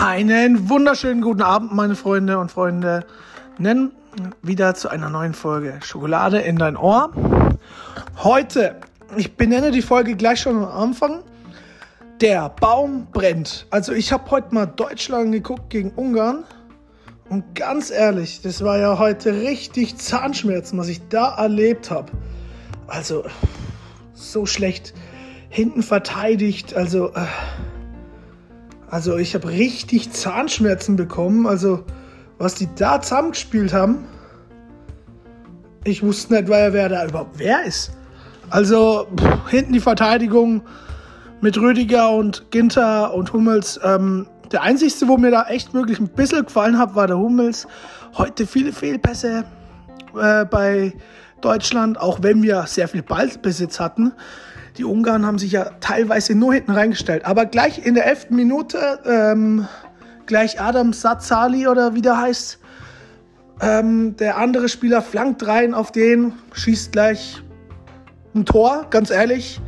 Einen wunderschönen guten Abend, meine Freunde und Freunde. Nennen wieder zu einer neuen Folge Schokolade in dein Ohr. Heute, ich benenne die Folge gleich schon am Anfang. Der Baum brennt. Also ich habe heute mal Deutschland geguckt gegen Ungarn. Und ganz ehrlich, das war ja heute richtig Zahnschmerzen, was ich da erlebt habe. Also so schlecht hinten verteidigt. Also äh, also ich habe richtig Zahnschmerzen bekommen. Also was die da zusammengespielt haben. Ich wusste nicht, wer, wer da überhaupt wer ist. Also pff, hinten die Verteidigung mit Rüdiger und Ginter und Hummels. Ähm, der einzigste, wo mir da echt wirklich ein bisschen gefallen hat, war der Hummels. Heute viele Fehlpässe äh, bei Deutschland, auch wenn wir sehr viel Ballbesitz hatten. Die Ungarn haben sich ja teilweise nur hinten reingestellt. Aber gleich in der elften Minute, ähm, gleich Adam Satzali oder wie der heißt, ähm, der andere Spieler flankt rein auf den, schießt gleich ein Tor, ganz ehrlich.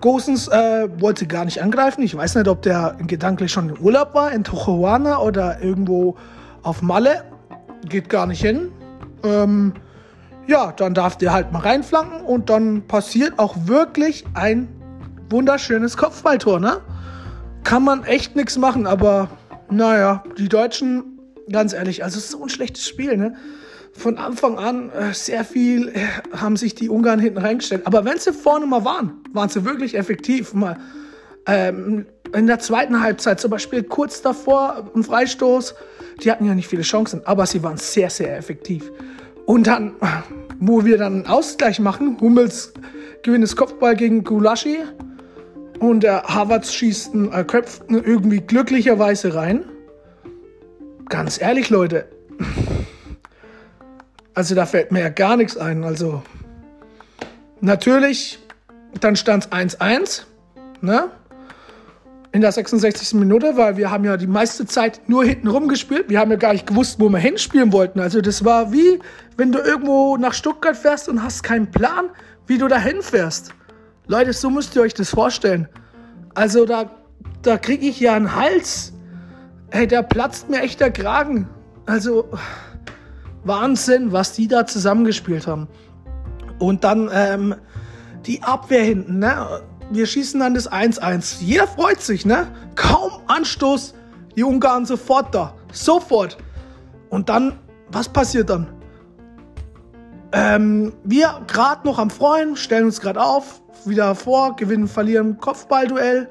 Gosens äh, wollte gar nicht angreifen. Ich weiß nicht, ob der gedanklich schon im Urlaub war, in Tochuana oder irgendwo auf Malle. Geht gar nicht hin. Ähm, ja, dann darf der halt mal reinflanken und dann passiert auch wirklich ein wunderschönes Kopfballtor, ne? Kann man echt nichts machen, aber naja, die Deutschen, ganz ehrlich, also es ist so ein schlechtes Spiel, ne? Von Anfang an äh, sehr viel äh, haben sich die Ungarn hinten reingestellt. Aber wenn sie vorne mal waren, waren sie wirklich effektiv. Mal ähm, in der zweiten Halbzeit zum Beispiel kurz davor ein Freistoß. Die hatten ja nicht viele Chancen, aber sie waren sehr, sehr effektiv. Und dann, wo wir dann einen Ausgleich machen, Hummels gewinnt das Kopfball gegen Gulaschi und der Havertz schießt einen, äh, köpft irgendwie glücklicherweise rein. Ganz ehrlich, Leute. Also da fällt mir ja gar nichts ein. Also natürlich, dann stand es 1-1. Ne? In der 66. Minute, weil wir haben ja die meiste Zeit nur hinten rumgespielt. Wir haben ja gar nicht gewusst, wo wir hinspielen wollten. Also das war wie, wenn du irgendwo nach Stuttgart fährst und hast keinen Plan, wie du da hinfährst. Leute, so müsst ihr euch das vorstellen. Also da, da kriege ich ja einen Hals. Hey, da platzt mir echt der Kragen. Also Wahnsinn, was die da zusammengespielt haben. Und dann ähm, die Abwehr hinten, ne? Wir schießen dann das 1-1. Jeder freut sich, ne? Kaum Anstoß, die Ungarn sofort da. Sofort. Und dann, was passiert dann? Ähm, wir gerade noch am Freuen, stellen uns gerade auf, wieder vor, gewinnen, verlieren, Kopfballduell.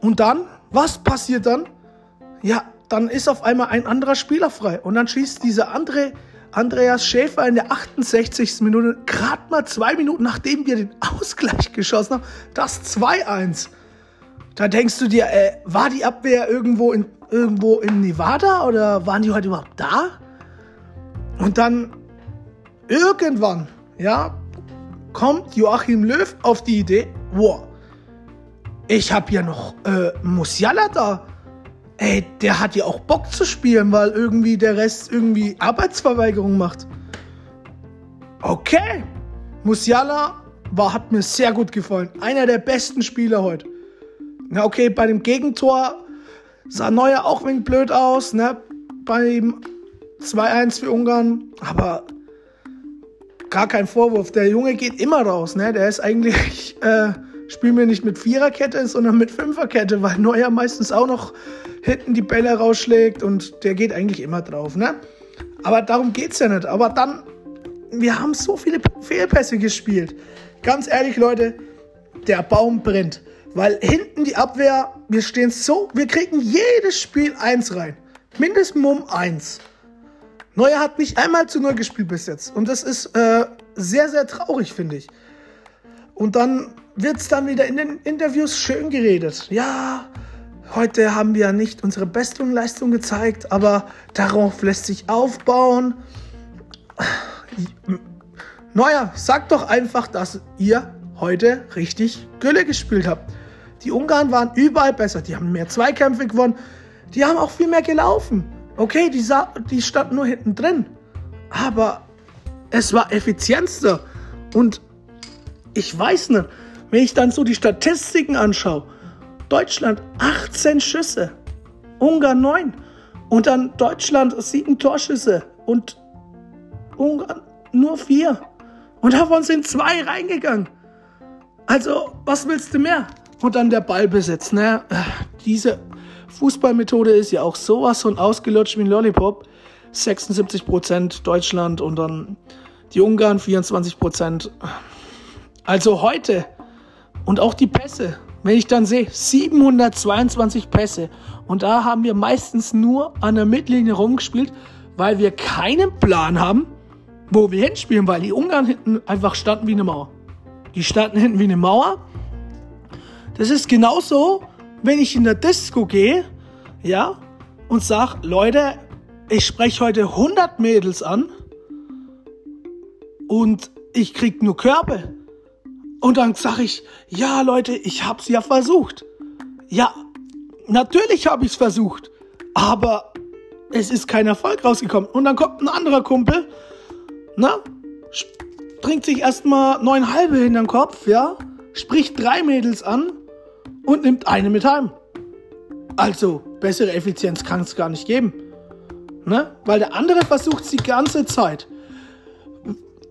Und dann, was passiert dann? Ja, dann ist auf einmal ein anderer Spieler frei. Und dann schießt dieser andere Andreas Schäfer in der 68. Minute, gerade mal zwei Minuten nachdem wir den Ausgleich geschossen haben, das 2-1. Da denkst du dir, äh, war die Abwehr irgendwo in, irgendwo in Nevada oder waren die heute überhaupt da? Und dann irgendwann, ja, kommt Joachim Löw auf die Idee, wow, ich habe ja noch äh, Musiala da ey, der hat ja auch Bock zu spielen, weil irgendwie der Rest irgendwie Arbeitsverweigerung macht. Okay. Musiala war, hat mir sehr gut gefallen. Einer der besten Spieler heute. Na, okay, bei dem Gegentor sah Neuer auch ein wenig blöd aus, ne? Beim 2-1 für Ungarn. Aber gar kein Vorwurf. Der Junge geht immer raus, ne? Der ist eigentlich, äh, spielen wir nicht mit Viererkette, sondern mit Fünferkette, weil Neuer meistens auch noch hinten die Bälle rausschlägt und der geht eigentlich immer drauf, ne? Aber darum geht's ja nicht. Aber dann, wir haben so viele Fehlpässe gespielt. Ganz ehrlich, Leute, der Baum brennt. Weil hinten die Abwehr, wir stehen so, wir kriegen jedes Spiel eins rein. Mindestens um eins. Neuer hat nicht einmal zu null gespielt bis jetzt. Und das ist äh, sehr, sehr traurig, finde ich. Und dann wird es dann wieder in den Interviews schön geredet. Ja, Heute haben wir nicht unsere beste Leistung gezeigt, aber darauf lässt sich aufbauen. Neuer, sagt doch einfach, dass ihr heute richtig Gülle gespielt habt. Die Ungarn waren überall besser. Die haben mehr Zweikämpfe gewonnen. Die haben auch viel mehr gelaufen. Okay, die, die standen nur hinten drin. Aber es war effizienter. Und ich weiß nicht, wenn ich dann so die Statistiken anschaue, Deutschland 18 Schüsse. Ungarn 9. Und dann Deutschland sieben Torschüsse und Ungarn nur vier. Und davon sind zwei reingegangen. Also, was willst du mehr? Und dann der Ballbesitz, ne? Diese Fußballmethode ist ja auch sowas von ausgelutscht wie ein Lollipop. 76% Deutschland und dann die Ungarn 24%. Also heute und auch die Pässe, wenn ich dann sehe, 722 Pässe und da haben wir meistens nur an der Mittellinie rumgespielt, weil wir keinen Plan haben, wo wir hinspielen, weil die Ungarn hinten einfach standen wie eine Mauer. Die standen hinten wie eine Mauer. Das ist genauso, wenn ich in der Disco gehe, ja, und sag, Leute, ich spreche heute 100 Mädels an und ich krieg nur Körbe. Und dann sag ich, ja Leute, ich hab's ja versucht. Ja, natürlich habe ich's versucht, aber es ist kein Erfolg rausgekommen. Und dann kommt ein anderer Kumpel, na, bringt sich erstmal neun halbe in den Kopf, ja, spricht drei Mädels an und nimmt eine mit heim. Also, bessere Effizienz kann es gar nicht geben. Ne? Weil der andere versucht die ganze Zeit.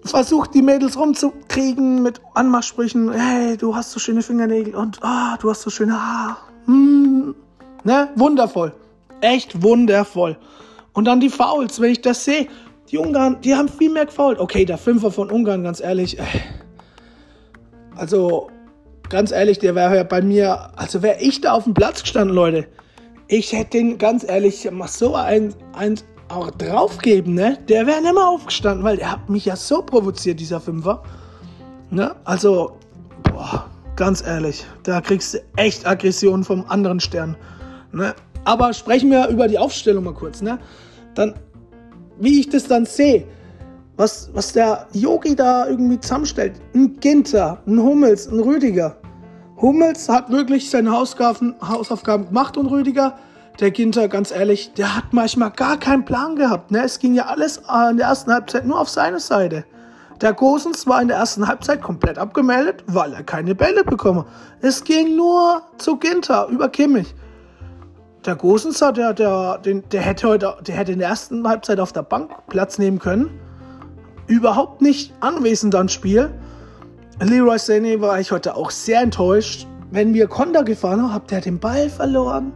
Versucht die Mädels rumzukriegen mit Anmachsprüchen. Hey, du hast so schöne Fingernägel und ah, du hast so schöne Haare. Hm. Ne? Wundervoll. Echt wundervoll. Und dann die Fouls, wenn ich das sehe. Die Ungarn, die haben viel mehr gefault. Okay, der Fünfer von Ungarn, ganz ehrlich. Äh, also, ganz ehrlich, der wäre ja bei mir, also wäre ich da auf dem Platz gestanden, Leute. Ich hätte den ganz ehrlich mal so ein, ein auch draufgeben, ne? Der wäre nicht mehr aufgestanden, weil der hat mich ja so provoziert, dieser Fünfer. Ne? Also, boah, ganz ehrlich, da kriegst du echt Aggression vom anderen Stern. Ne? Aber sprechen wir über die Aufstellung mal kurz, ne? Dann, wie ich das dann sehe, was, was der Yogi da irgendwie zusammenstellt. Ein Ginter, ein Hummels, ein Rüdiger. Hummels hat wirklich seine Hausaufgaben, Hausaufgaben gemacht und Rüdiger, der Ginter, ganz ehrlich, der hat manchmal gar keinen Plan gehabt. Ne? Es ging ja alles äh, in der ersten Halbzeit nur auf seine Seite. Der Gosens war in der ersten Halbzeit komplett abgemeldet, weil er keine Bälle bekomme. Es ging nur zu Ginter über Kimmich. Der Gosens, der, der, der, hätte heute, der hätte in der ersten Halbzeit auf der Bank Platz nehmen können. Überhaupt nicht anwesend am Spiel. Leroy Sané war ich heute auch sehr enttäuscht. Wenn wir Konter gefahren haben, habt ihr den Ball verloren.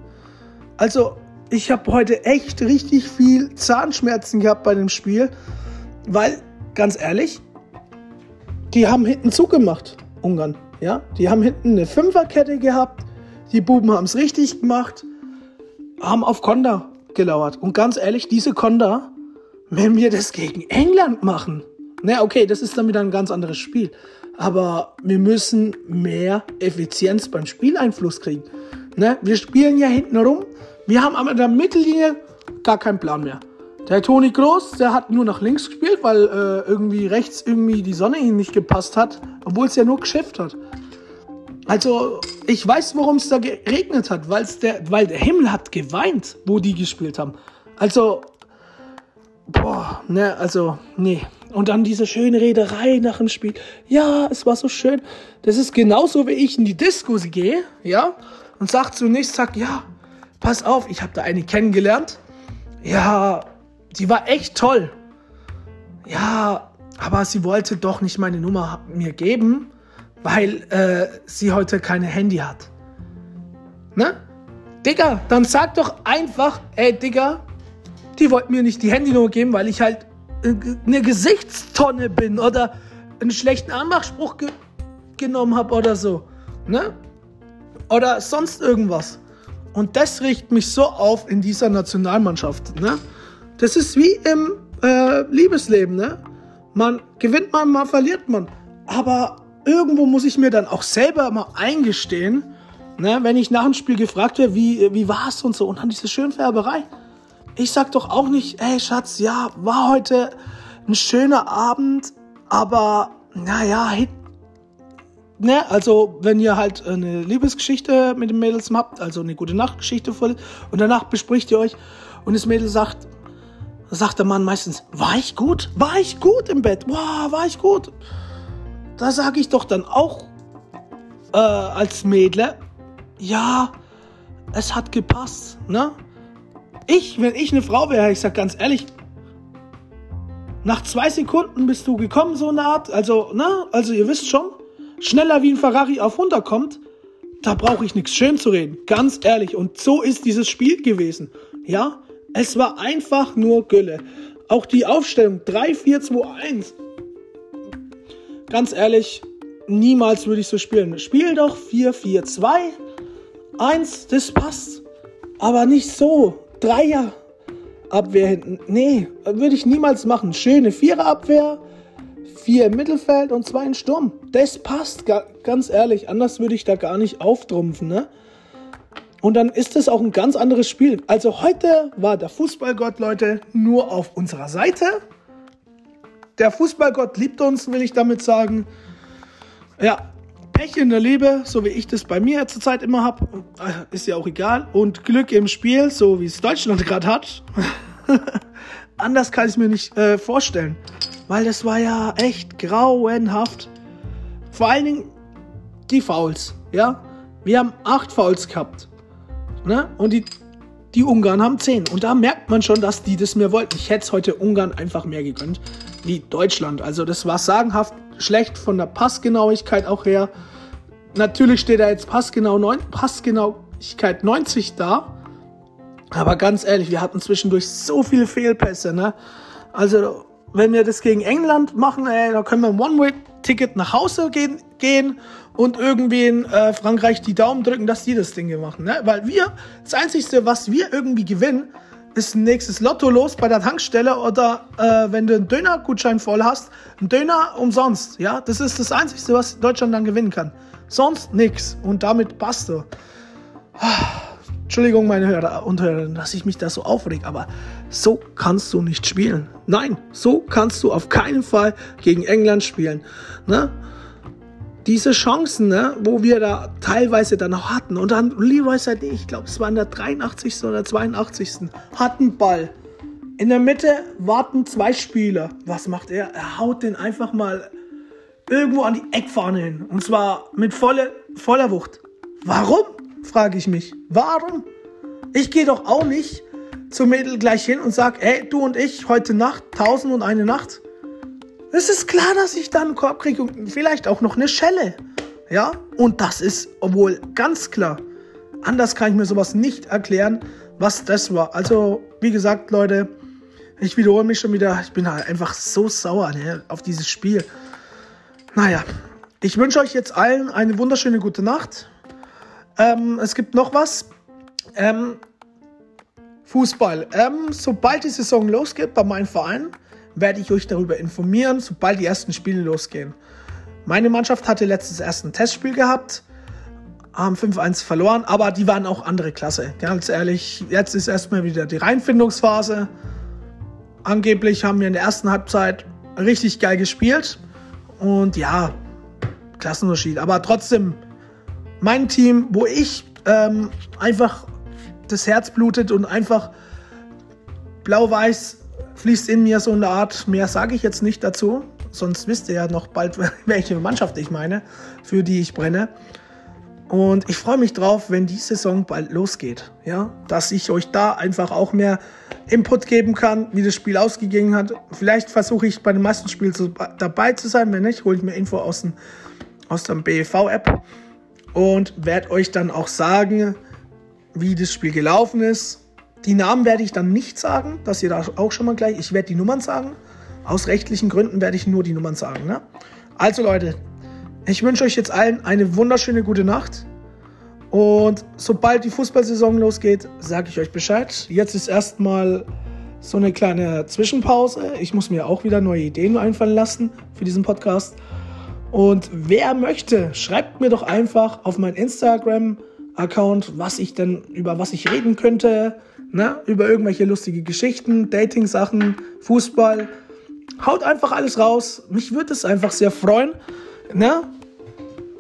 Also, ich habe heute echt richtig viel Zahnschmerzen gehabt bei dem Spiel, weil, ganz ehrlich, die haben hinten zugemacht, Ungarn. Ja, die haben hinten eine Fünferkette gehabt. Die Buben haben es richtig gemacht, haben auf Konda gelauert. Und ganz ehrlich, diese Konda, wenn wir das gegen England machen, na okay, das ist dann wieder ein ganz anderes Spiel. Aber wir müssen mehr Effizienz beim Spieleinfluss kriegen. Ne? Wir spielen ja hinten rum. Wir haben aber in der Mittellinie gar keinen Plan mehr. Der Toni Groß, der hat nur nach links gespielt, weil äh, irgendwie rechts irgendwie die Sonne ihm nicht gepasst hat, obwohl es ja nur geschäft hat. Also, ich weiß, warum es da geregnet hat, weil's der, weil der Himmel hat geweint, wo die gespielt haben. Also, boah, ne, also, nee. Und dann diese schöne Rederei nach dem Spiel. Ja, es war so schön. Das ist genauso, wie ich in die Disco gehe, ja, und sag zunächst, sag, ja, pass auf, ich habe da eine kennengelernt. Ja, die war echt toll. Ja, aber sie wollte doch nicht meine Nummer mir geben, weil äh, sie heute keine Handy hat. Ne? Digga, dann sag doch einfach, ey Digga, die wollte mir nicht die Handynummer geben, weil ich halt eine Gesichtstonne bin oder einen schlechten Anmachspruch ge genommen habe oder so. Ne? Oder sonst irgendwas. Und das riecht mich so auf in dieser Nationalmannschaft. Ne? Das ist wie im äh, Liebesleben. Ne? Man gewinnt man, mal verliert man. Aber irgendwo muss ich mir dann auch selber mal eingestehen, ne? wenn ich nach dem Spiel gefragt werde, wie, wie war es und so. Und dann diese Schönfärberei. Ich sag doch auch nicht, ey Schatz, ja, war heute ein schöner Abend, aber naja, ne, also wenn ihr halt eine Liebesgeschichte mit den Mädels habt, also eine gute Nachtgeschichte voll, und danach bespricht ihr euch und das Mädel sagt, sagt der Mann meistens, war ich gut? War ich gut im Bett? Wow, war ich gut? Da sage ich doch dann auch äh, als Mädel, ja, es hat gepasst, ne? Ich, wenn ich eine Frau wäre, ich sag ganz ehrlich, nach zwei Sekunden bist du gekommen, so eine Art. Also, ne? Also, ihr wisst schon, schneller wie ein Ferrari auf 100 kommt, da brauche ich nichts schön zu reden. Ganz ehrlich. Und so ist dieses Spiel gewesen. Ja? Es war einfach nur Gülle. Auch die Aufstellung 3-4-2-1. Ganz ehrlich, niemals würde ich so spielen. Spiel doch 4-4-2. 1, das passt. Aber nicht so. Dreier Abwehr hinten. Nee, würde ich niemals machen. Schöne Vierer-Abwehr, vier im Mittelfeld und zwei im Sturm. Das passt, ganz ehrlich. Anders würde ich da gar nicht auftrumpfen, ne? Und dann ist es auch ein ganz anderes Spiel. Also heute war der Fußballgott, Leute, nur auf unserer Seite. Der Fußballgott liebt uns, will ich damit sagen. Ja, Pech in der Liebe, so wie ich das bei mir zurzeit immer habe, äh, ist ja auch egal. Und Glück im Spiel, so wie es Deutschland gerade hat. Anders kann ich es mir nicht äh, vorstellen. Weil das war ja echt grauenhaft. Vor allen Dingen die Fouls, ja. Wir haben acht Fouls gehabt. Ne? Und die, die Ungarn haben zehn. Und da merkt man schon, dass die das mehr wollten. Ich hätte es heute Ungarn einfach mehr gegönnt wie Deutschland. Also das war sagenhaft schlecht von der Passgenauigkeit auch her. Natürlich steht da jetzt Passgenau 9, Passgenauigkeit 90 da. Aber ganz ehrlich, wir hatten zwischendurch so viele Fehlpässe. Ne? Also wenn wir das gegen England machen, ey, da können wir ein One-Way-Ticket nach Hause gehen, gehen und irgendwie in äh, Frankreich die Daumen drücken, dass die das Ding machen. Ne? Weil wir, das Einzige, was wir irgendwie gewinnen, ist ein nächstes Lotto los bei der Tankstelle oder äh, wenn du einen Dönergutschein voll hast, ein Döner umsonst. Ja, das ist das Einzige, was Deutschland dann gewinnen kann. Sonst nichts. Und damit passt du. Entschuldigung, meine Hörer und Hörerinnen, dass ich mich da so aufreg, aber so kannst du nicht spielen. Nein, so kannst du auf keinen Fall gegen England spielen. Ne? Diese Chancen, ne, wo wir da teilweise dann noch hatten. Und dann Leroy Sané, ich glaube, es war in der 83. oder 82. hat einen Ball. In der Mitte warten zwei Spieler. Was macht er? Er haut den einfach mal irgendwo an die Eckfahne hin. Und zwar mit volle, voller Wucht. Warum? frage ich mich. Warum? Ich gehe doch auch nicht zum Mädel gleich hin und sage, ey, du und ich heute Nacht, tausend und eine Nacht. Es ist klar, dass ich dann einen Korb kriege und vielleicht auch noch eine Schelle. Ja, und das ist obwohl ganz klar. Anders kann ich mir sowas nicht erklären, was das war. Also, wie gesagt, Leute, ich wiederhole mich schon wieder. Ich bin halt einfach so sauer ne, auf dieses Spiel. Naja, ich wünsche euch jetzt allen eine wunderschöne gute Nacht. Ähm, es gibt noch was. Ähm, Fußball. Ähm, sobald die Saison losgeht bei meinem Verein, werde ich euch darüber informieren, sobald die ersten Spiele losgehen. Meine Mannschaft hatte letztes erst ein Testspiel gehabt, haben 5-1 verloren, aber die waren auch andere Klasse. Ganz ehrlich, jetzt ist erstmal wieder die Reinfindungsphase. Angeblich haben wir in der ersten Halbzeit richtig geil gespielt. Und ja, Klassenunterschied. Aber trotzdem, mein Team, wo ich ähm, einfach das Herz blutet und einfach blau-weiß fließt in mir so eine Art, mehr sage ich jetzt nicht dazu, sonst wisst ihr ja noch bald, welche Mannschaft ich meine, für die ich brenne. Und ich freue mich drauf, wenn die Saison bald losgeht. Ja, dass ich euch da einfach auch mehr Input geben kann, wie das Spiel ausgegangen hat. Vielleicht versuche ich bei den meisten Spielen zu, dabei zu sein. Wenn nicht, hole ich mir Info aus, dem, aus der BEV-App und werde euch dann auch sagen, wie das Spiel gelaufen ist, die Namen werde ich dann nicht sagen, dass ihr da auch schon mal gleich. Ich werde die Nummern sagen. Aus rechtlichen Gründen werde ich nur die Nummern sagen. Ne? Also Leute, ich wünsche euch jetzt allen eine wunderschöne gute Nacht. Und sobald die Fußballsaison losgeht, sage ich euch Bescheid. Jetzt ist erstmal so eine kleine Zwischenpause. Ich muss mir auch wieder neue Ideen einfallen lassen für diesen Podcast. Und wer möchte, schreibt mir doch einfach auf mein Instagram-Account, was ich denn, über was ich reden könnte ne? über irgendwelche lustige Geschichten, Dating-Sachen, Fußball. Haut einfach alles raus. Mich würde es einfach sehr freuen. Ne?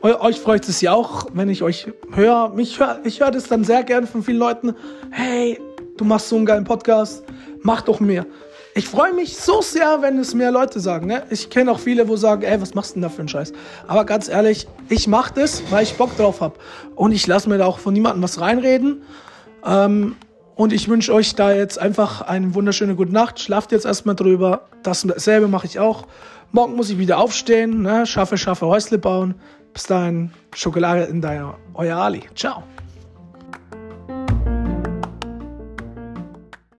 Euch freut es ja auch, wenn ich euch höre. Mich hör, ich höre das dann sehr gern von vielen Leuten. Hey, du machst so einen geilen Podcast. Mach doch mehr. Ich freue mich so sehr, wenn es mehr Leute sagen. Ne? Ich kenne auch viele, wo sagen, ey, was machst du denn da für einen Scheiß? Aber ganz ehrlich, ich mache das, weil ich Bock drauf habe. Und ich lasse mir da auch von niemandem was reinreden. Ähm, Und ich wünsche euch da jetzt einfach eine wunderschöne gute Nacht. Schlaft jetzt erstmal drüber. Dasselbe mache ich auch. Morgen muss ich wieder aufstehen. Ne? Schaffe, schaffe, Häusle bauen. Bis dahin, Schokolade in deiner. Euer Ali. Ciao.